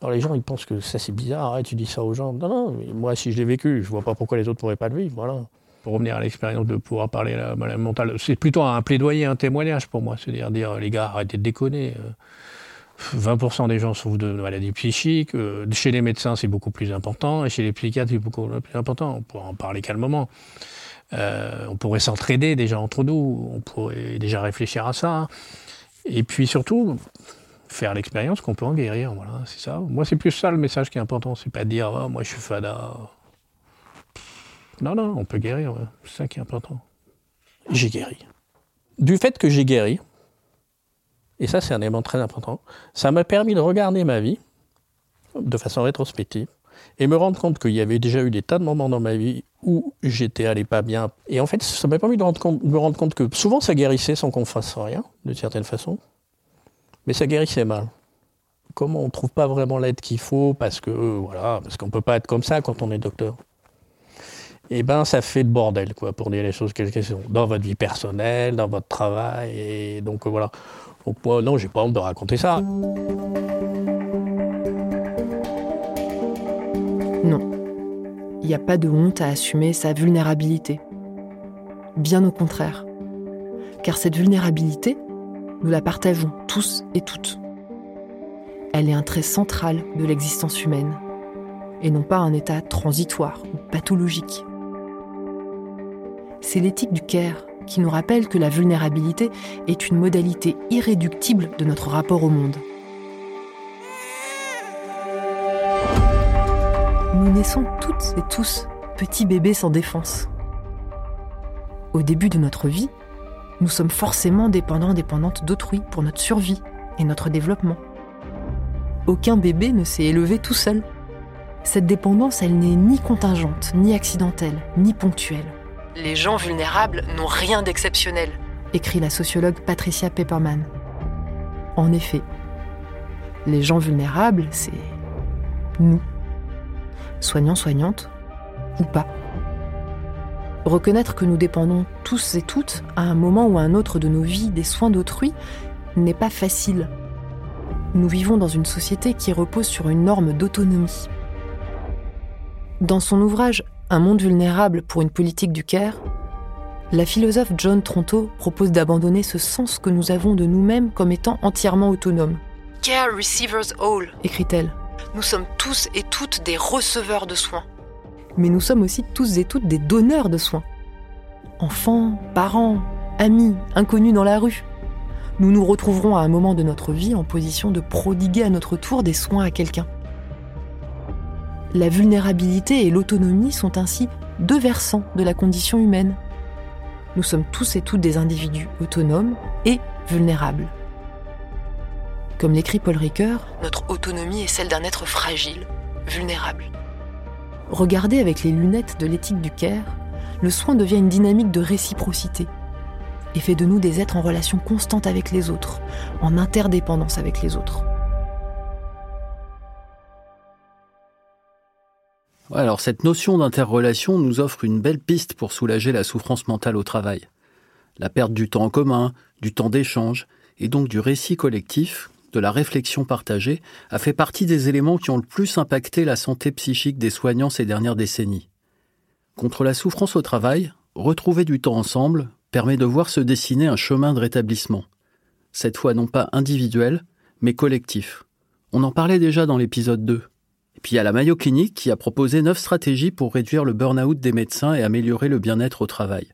Alors les gens, ils pensent que ça c'est bizarre, arrête, tu dis ça aux gens. Non, non, moi si je l'ai vécu, je vois pas pourquoi les autres pourraient pas le vivre, voilà revenir à l'expérience de pouvoir parler à la maladie mentale, c'est plutôt un plaidoyer, un témoignage pour moi. C'est-à-dire dire, les gars, arrêtez de déconner. 20% euh, des gens souffrent de maladies psychiques. Euh, chez les médecins, c'est beaucoup plus important. Et chez les psychiatres, c'est beaucoup plus important. On pourrait en parler calmement. Euh, on pourrait s'entraider déjà entre nous. On pourrait déjà réfléchir à ça. Et puis surtout, faire l'expérience qu'on peut en guérir. Voilà, c'est ça. Moi, c'est plus ça le message qui est important. C'est pas dire, oh, moi, je suis fada. Non, non, on peut guérir, c'est ça qui est important. J'ai guéri. Du fait que j'ai guéri, et ça c'est un élément très important, ça m'a permis de regarder ma vie de façon rétrospective et me rendre compte qu'il y avait déjà eu des tas de moments dans ma vie où j'étais allé pas bien. Et en fait, ça m'a permis de, me rendre compte que souvent ça guérissait sans qu'on fasse rien, d'une certaine façon, mais ça guérissait mal. Comment on ne trouve pas vraiment l'aide qu'il faut parce que voilà, parce qu'on peut pas être comme ça quand on est docteur? Eh ben, ça fait de bordel, quoi, pour dire les choses qu'elles sont. Dans votre vie personnelle, dans votre travail, et donc euh, voilà. Donc moi, non, j'ai pas honte de raconter ça. Non. Il n'y a pas de honte à assumer sa vulnérabilité. Bien au contraire. Car cette vulnérabilité, nous la partageons tous et toutes. Elle est un trait central de l'existence humaine, et non pas un état transitoire ou pathologique c'est l'éthique du care qui nous rappelle que la vulnérabilité est une modalité irréductible de notre rapport au monde. Nous naissons toutes et tous petits bébés sans défense. Au début de notre vie, nous sommes forcément dépendants, dépendantes d'autrui pour notre survie et notre développement. Aucun bébé ne s'est élevé tout seul. Cette dépendance, elle n'est ni contingente, ni accidentelle, ni ponctuelle. Les gens vulnérables n'ont rien d'exceptionnel, écrit la sociologue Patricia Pepperman. En effet, les gens vulnérables, c'est nous, soignants, soignantes, ou pas. Reconnaître que nous dépendons tous et toutes, à un moment ou à un autre de nos vies, des soins d'autrui, n'est pas facile. Nous vivons dans une société qui repose sur une norme d'autonomie. Dans son ouvrage Un monde vulnérable pour une politique du Caire, la philosophe John Tronto propose d'abandonner ce sens que nous avons de nous-mêmes comme étant entièrement autonomes. Care receivers all, écrit-elle. Nous sommes tous et toutes des receveurs de soins. Mais nous sommes aussi tous et toutes des donneurs de soins. Enfants, parents, amis, inconnus dans la rue. Nous nous retrouverons à un moment de notre vie en position de prodiguer à notre tour des soins à quelqu'un. La vulnérabilité et l'autonomie sont ainsi deux versants de la condition humaine. Nous sommes tous et toutes des individus autonomes et vulnérables. Comme l'écrit Paul Ricoeur, notre autonomie est celle d'un être fragile, vulnérable. Regardé avec les lunettes de l'éthique du Caire, le soin devient une dynamique de réciprocité et fait de nous des êtres en relation constante avec les autres, en interdépendance avec les autres. Alors cette notion d'interrelation nous offre une belle piste pour soulager la souffrance mentale au travail. La perte du temps en commun, du temps d'échange, et donc du récit collectif, de la réflexion partagée, a fait partie des éléments qui ont le plus impacté la santé psychique des soignants ces dernières décennies. Contre la souffrance au travail, retrouver du temps ensemble permet de voir se dessiner un chemin de rétablissement. Cette fois non pas individuel, mais collectif. On en parlait déjà dans l'épisode 2. Puis il y a la Mayo Clinique qui a proposé neuf stratégies pour réduire le burn-out des médecins et améliorer le bien-être au travail.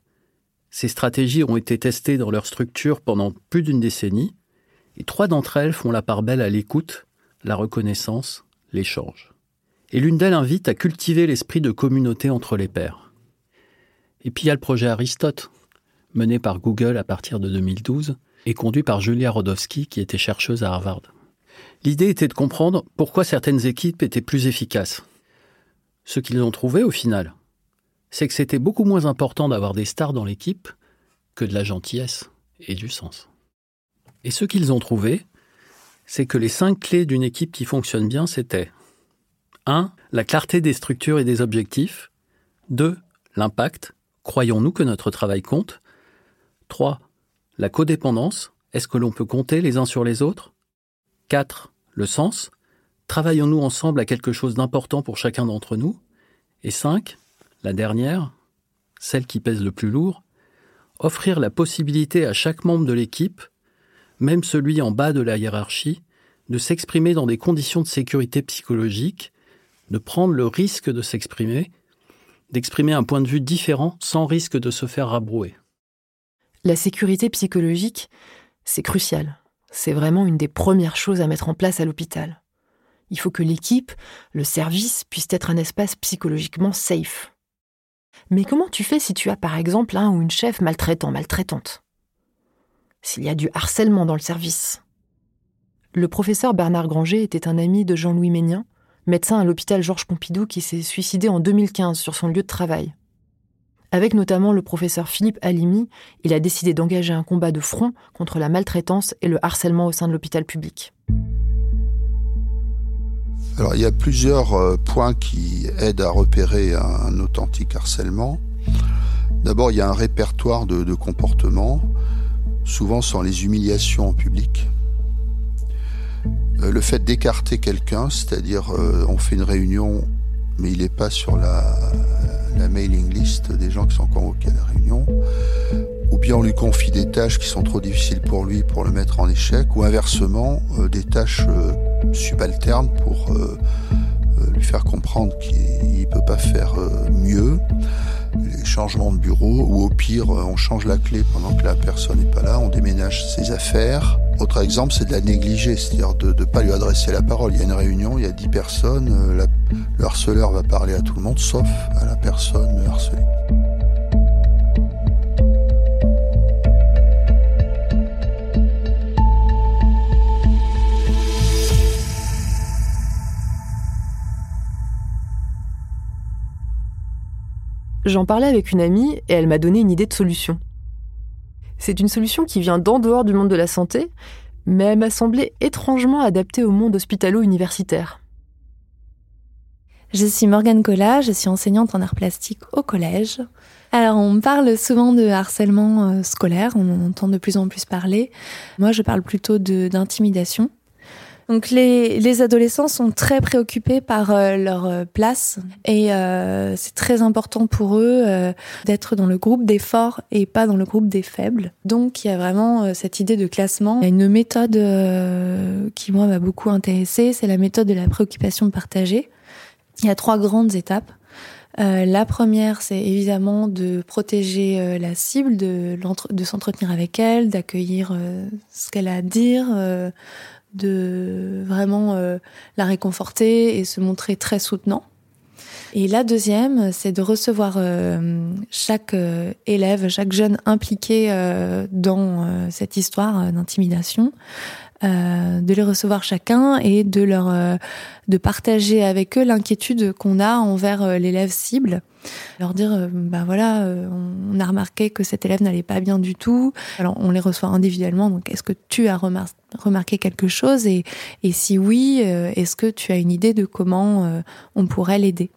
Ces stratégies ont été testées dans leur structure pendant plus d'une décennie, et trois d'entre elles font la part belle à l'écoute, la reconnaissance, l'échange. Et l'une d'elles invite à cultiver l'esprit de communauté entre les pairs. Et puis il y a le projet Aristote, mené par Google à partir de 2012 et conduit par Julia Rodowski qui était chercheuse à Harvard. L'idée était de comprendre pourquoi certaines équipes étaient plus efficaces. Ce qu'ils ont trouvé au final, c'est que c'était beaucoup moins important d'avoir des stars dans l'équipe que de la gentillesse et du sens. Et ce qu'ils ont trouvé, c'est que les cinq clés d'une équipe qui fonctionne bien, c'était 1. La clarté des structures et des objectifs. 2. L'impact. Croyons-nous que notre travail compte 3. La codépendance. Est-ce que l'on peut compter les uns sur les autres 4 le sens, travaillons-nous ensemble à quelque chose d'important pour chacun d'entre nous? Et 5, la dernière, celle qui pèse le plus lourd, offrir la possibilité à chaque membre de l'équipe, même celui en bas de la hiérarchie, de s'exprimer dans des conditions de sécurité psychologique, de prendre le risque de s'exprimer, d'exprimer un point de vue différent sans risque de se faire rabrouer. La sécurité psychologique, c'est crucial c'est vraiment une des premières choses à mettre en place à l'hôpital. Il faut que l'équipe, le service, puisse être un espace psychologiquement safe. Mais comment tu fais si tu as par exemple un ou une chef maltraitant, maltraitante? S'il y a du harcèlement dans le service Le professeur Bernard Granger était un ami de Jean-Louis Ménien, médecin à l'hôpital Georges Pompidou qui s'est suicidé en 2015 sur son lieu de travail. Avec notamment le professeur Philippe Halimi, il a décidé d'engager un combat de front contre la maltraitance et le harcèlement au sein de l'hôpital public. Alors il y a plusieurs euh, points qui aident à repérer un authentique harcèlement. D'abord, il y a un répertoire de, de comportements, souvent sans les humiliations en public. Euh, le fait d'écarter quelqu'un, c'est-à-dire euh, on fait une réunion, mais il n'est pas sur la, mailing list des gens qui sont convoqués à la réunion, ou bien on lui confie des tâches qui sont trop difficiles pour lui pour le mettre en échec, ou inversement euh, des tâches euh, subalternes pour euh, lui faire comprendre qu'il ne peut pas faire mieux, les changements de bureau, ou au pire on change la clé pendant que la personne n'est pas là, on déménage ses affaires. Autre exemple, c'est de la négliger, c'est-à-dire de ne pas lui adresser la parole. Il y a une réunion, il y a dix personnes, la le harceleur va parler à tout le monde sauf à la personne harcelée. J'en parlais avec une amie et elle m'a donné une idée de solution. C'est une solution qui vient d'en dehors du monde de la santé, mais elle m'a semblé étrangement adaptée au monde hospitalo-universitaire. Je suis Morgane Collat, je suis enseignante en arts plastiques au collège. Alors, on parle souvent de harcèlement euh, scolaire, on en entend de plus en plus parler. Moi, je parle plutôt d'intimidation. Donc les, les, adolescents sont très préoccupés par euh, leur euh, place et euh, c'est très important pour eux d'être dans le groupe des forts et pas dans le groupe des faibles. Donc il y a vraiment cette idée de classement. Il y a une méthode qui moi m'a beaucoup intéressée, c'est la méthode de la préoccupation partagée. Il y a trois grandes étapes. la première, c'est évidemment de protéger la cible, de, de s'entretenir avec elle, d'accueillir ce qu'elle a à dire, de vraiment euh, la réconforter et se montrer très soutenant. Et la deuxième, c'est de recevoir euh, chaque euh, élève, chaque jeune impliqué dans cette histoire d'intimidation, de les recevoir chacun et de leur de partager avec eux l'inquiétude qu'on a envers l'élève cible. Leur dire euh, bah voilà euh, on a remarqué que cet élève n'allait pas bien du tout. Alors on les reçoit individuellement donc est-ce que tu as remarqué quelque chose et, et si oui euh, est-ce que tu as une idée de comment on pourrait l'aider?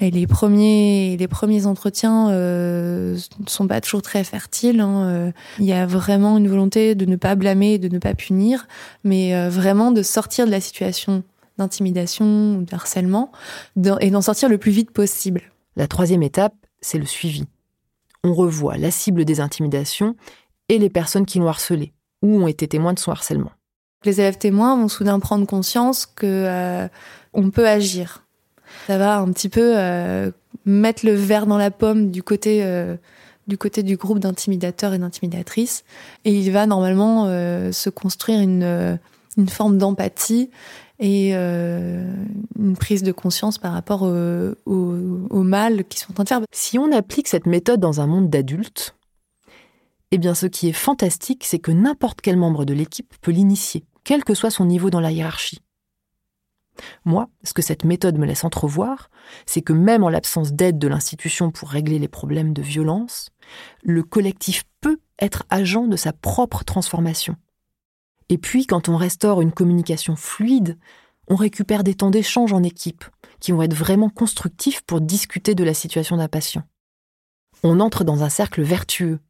Et les premiers, les premiers entretiens euh, sont pas toujours très fertiles. Hein. Il y a vraiment une volonté de ne pas blâmer, de ne pas punir, mais vraiment de sortir de la situation d'intimidation ou de harcèlement et d'en sortir le plus vite possible. La troisième étape, c'est le suivi. On revoit la cible des intimidations et les personnes qui l'ont harcelé ou ont été témoins de son harcèlement. Les élèves témoins vont soudain prendre conscience que euh, on peut agir. Ça va un petit peu euh, mettre le verre dans la pomme du côté euh, du côté du groupe d'intimidateurs et d'intimidatrices et il va normalement se construire une une forme d'empathie et euh, une prise de conscience par rapport au, au, mal qu'ils sont en train de faire. Si on applique cette méthode dans un monde d'adultes, eh bien ce qui est fantastique, c'est que n'importe quel membre de l'équipe peut l'initier, quel que soit son niveau dans la hiérarchie. Moi, ce que cette méthode me laisse entrevoir, c'est que même en l'absence d'aide de l'institution pour régler les problèmes de violence, le collectif peut être agent de sa propre transformation. Et puis, quand on restaure une communication fluide, on récupère des temps d'échange en équipe, qui vont être vraiment constructifs pour discuter de la situation d'un patient. On entre dans un cercle vertueux.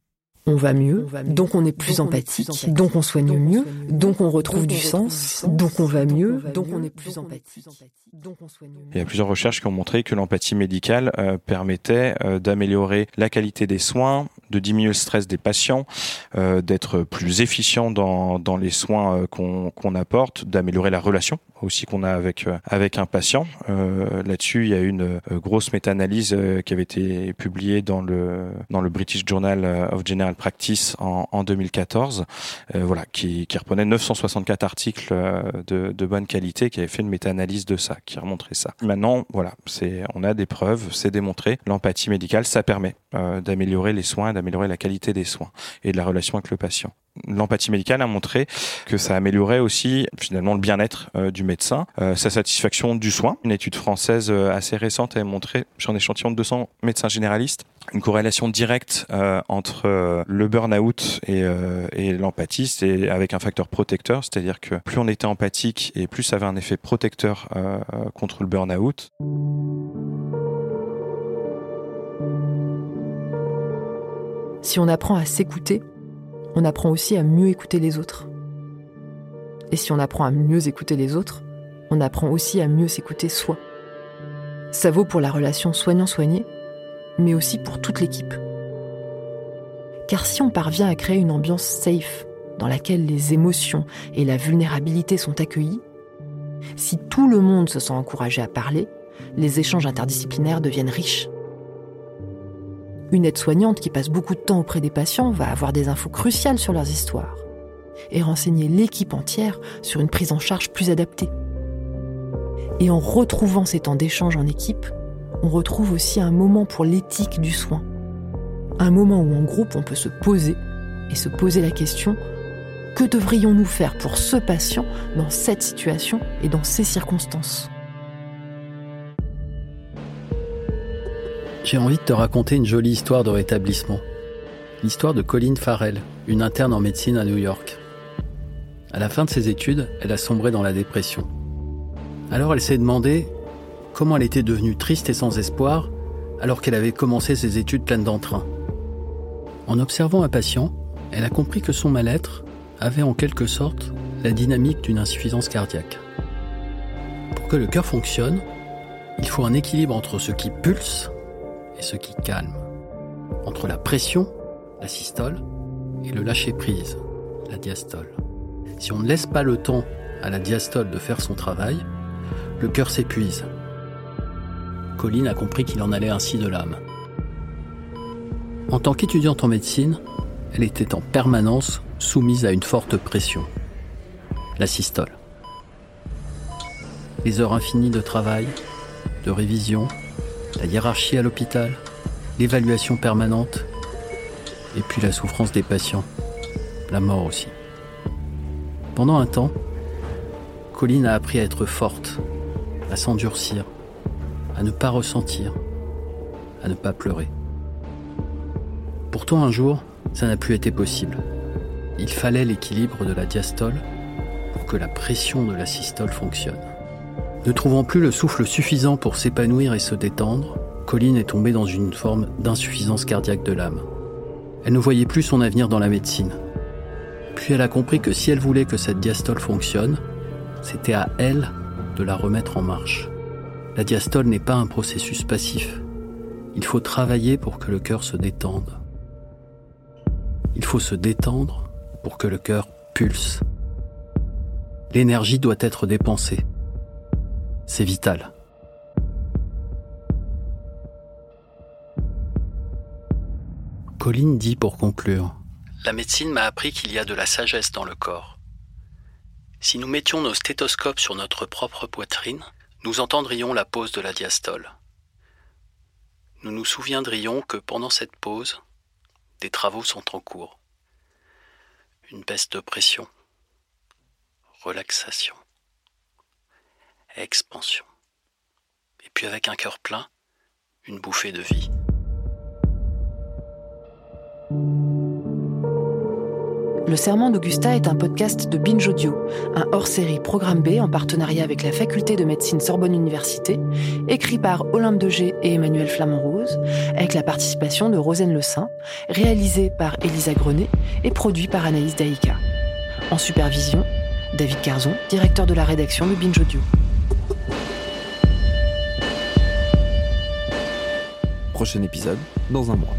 On va mieux, donc on est plus empathique, donc on soigne mieux, donc on retrouve du sens, donc on va mieux, donc on est plus empathique. Il y a plusieurs recherches qui ont montré que l'empathie médicale euh, permettait euh, d'améliorer la qualité des soins, de diminuer le stress des patients, euh, d'être plus efficient dans, dans les soins qu'on apporte, d'améliorer la relation aussi qu'on a avec avec un patient. Là-dessus, il y a une grosse méta-analyse qui avait été publiée dans le dans le British Journal of General Practice en, en 2014, voilà, qui, qui reprenait 964 articles de, de bonne qualité, qui avait fait une méta-analyse de ça, qui remontrait ça. Maintenant, voilà, c'est on a des preuves, c'est démontré. L'empathie médicale, ça permet d'améliorer les soins d'améliorer la qualité des soins et de la relation avec le patient. L'empathie médicale a montré que ça améliorait aussi finalement le bien-être euh, du médecin, euh, sa satisfaction du soin. Une étude française euh, assez récente a montré sur un échantillon de 200 médecins généralistes une corrélation directe entre le burn-out et, et l'empathie, c'est avec un facteur protecteur, c'est-à-dire que plus on était empathique et plus ça avait un effet protecteur contre le burn-out. Si on apprend à s'écouter, on apprend aussi à mieux écouter les autres. Et si on apprend à mieux écouter les autres, on apprend aussi à mieux s'écouter soi. Ça vaut pour la relation soignant-soigné, mais aussi pour toute l'équipe. Car si on parvient à créer une ambiance safe, dans laquelle les émotions et la vulnérabilité sont accueillies, si tout le monde se sent encouragé à parler, les échanges interdisciplinaires deviennent riches. Une aide-soignante qui passe beaucoup de temps auprès des patients va avoir des infos cruciales sur leurs histoires et renseigner l'équipe entière sur une prise en charge plus adaptée. Et en retrouvant ces temps d'échange en équipe, on retrouve aussi un moment pour l'éthique du soin. Un moment où en groupe on peut se poser et se poser la question que devrions-nous faire pour ce patient dans cette situation et dans ces circonstances? J'ai envie de te raconter une jolie histoire de rétablissement. L'histoire de Colleen Farrell, une interne en médecine à New York. À la fin de ses études, elle a sombré dans la dépression. Alors elle s'est demandé comment elle était devenue triste et sans espoir alors qu'elle avait commencé ses études pleines d'entrain. En observant un patient, elle a compris que son mal-être avait en quelque sorte la dynamique d'une insuffisance cardiaque. Pour que le cœur fonctionne, il faut un équilibre entre ce qui pulse et ce qui calme, entre la pression, la systole, et le lâcher-prise, la diastole. Si on ne laisse pas le temps à la diastole de faire son travail, le cœur s'épuise. Colline a compris qu'il en allait ainsi de l'âme. En tant qu'étudiante en médecine, elle était en permanence soumise à une forte pression. La systole. Les heures infinies de travail, de révision, la hiérarchie à l'hôpital, l'évaluation permanente, et puis la souffrance des patients, la mort aussi. Pendant un temps, Colline a appris à être forte, à s'endurcir, à ne pas ressentir, à ne pas pleurer. Pourtant un jour, ça n'a plus été possible. Il fallait l'équilibre de la diastole pour que la pression de la systole fonctionne. Ne trouvant plus le souffle suffisant pour s'épanouir et se détendre, Colline est tombée dans une forme d'insuffisance cardiaque de l'âme. Elle ne voyait plus son avenir dans la médecine. Puis elle a compris que si elle voulait que cette diastole fonctionne, c'était à elle de la remettre en marche. La diastole n'est pas un processus passif. Il faut travailler pour que le cœur se détende. Il faut se détendre pour que le cœur pulse. L'énergie doit être dépensée. C'est vital. Colline dit pour conclure La médecine m'a appris qu'il y a de la sagesse dans le corps. Si nous mettions nos stéthoscopes sur notre propre poitrine, nous entendrions la pause de la diastole. Nous nous souviendrions que pendant cette pause, des travaux sont en cours. Une baisse de pression, relaxation, expansion. Et puis avec un cœur plein, une bouffée de vie. Le Serment d'Augusta est un podcast de Binge Audio, un hors-série Programme B en partenariat avec la Faculté de médecine Sorbonne Université, écrit par Olympe de et Emmanuel Flamand-Rose, avec la participation de Rosane Le Saint, réalisé par Elisa Grenet et produit par Anaïs Daïka. En supervision, David Carzon, directeur de la rédaction de Binge Audio. Prochain épisode dans un mois.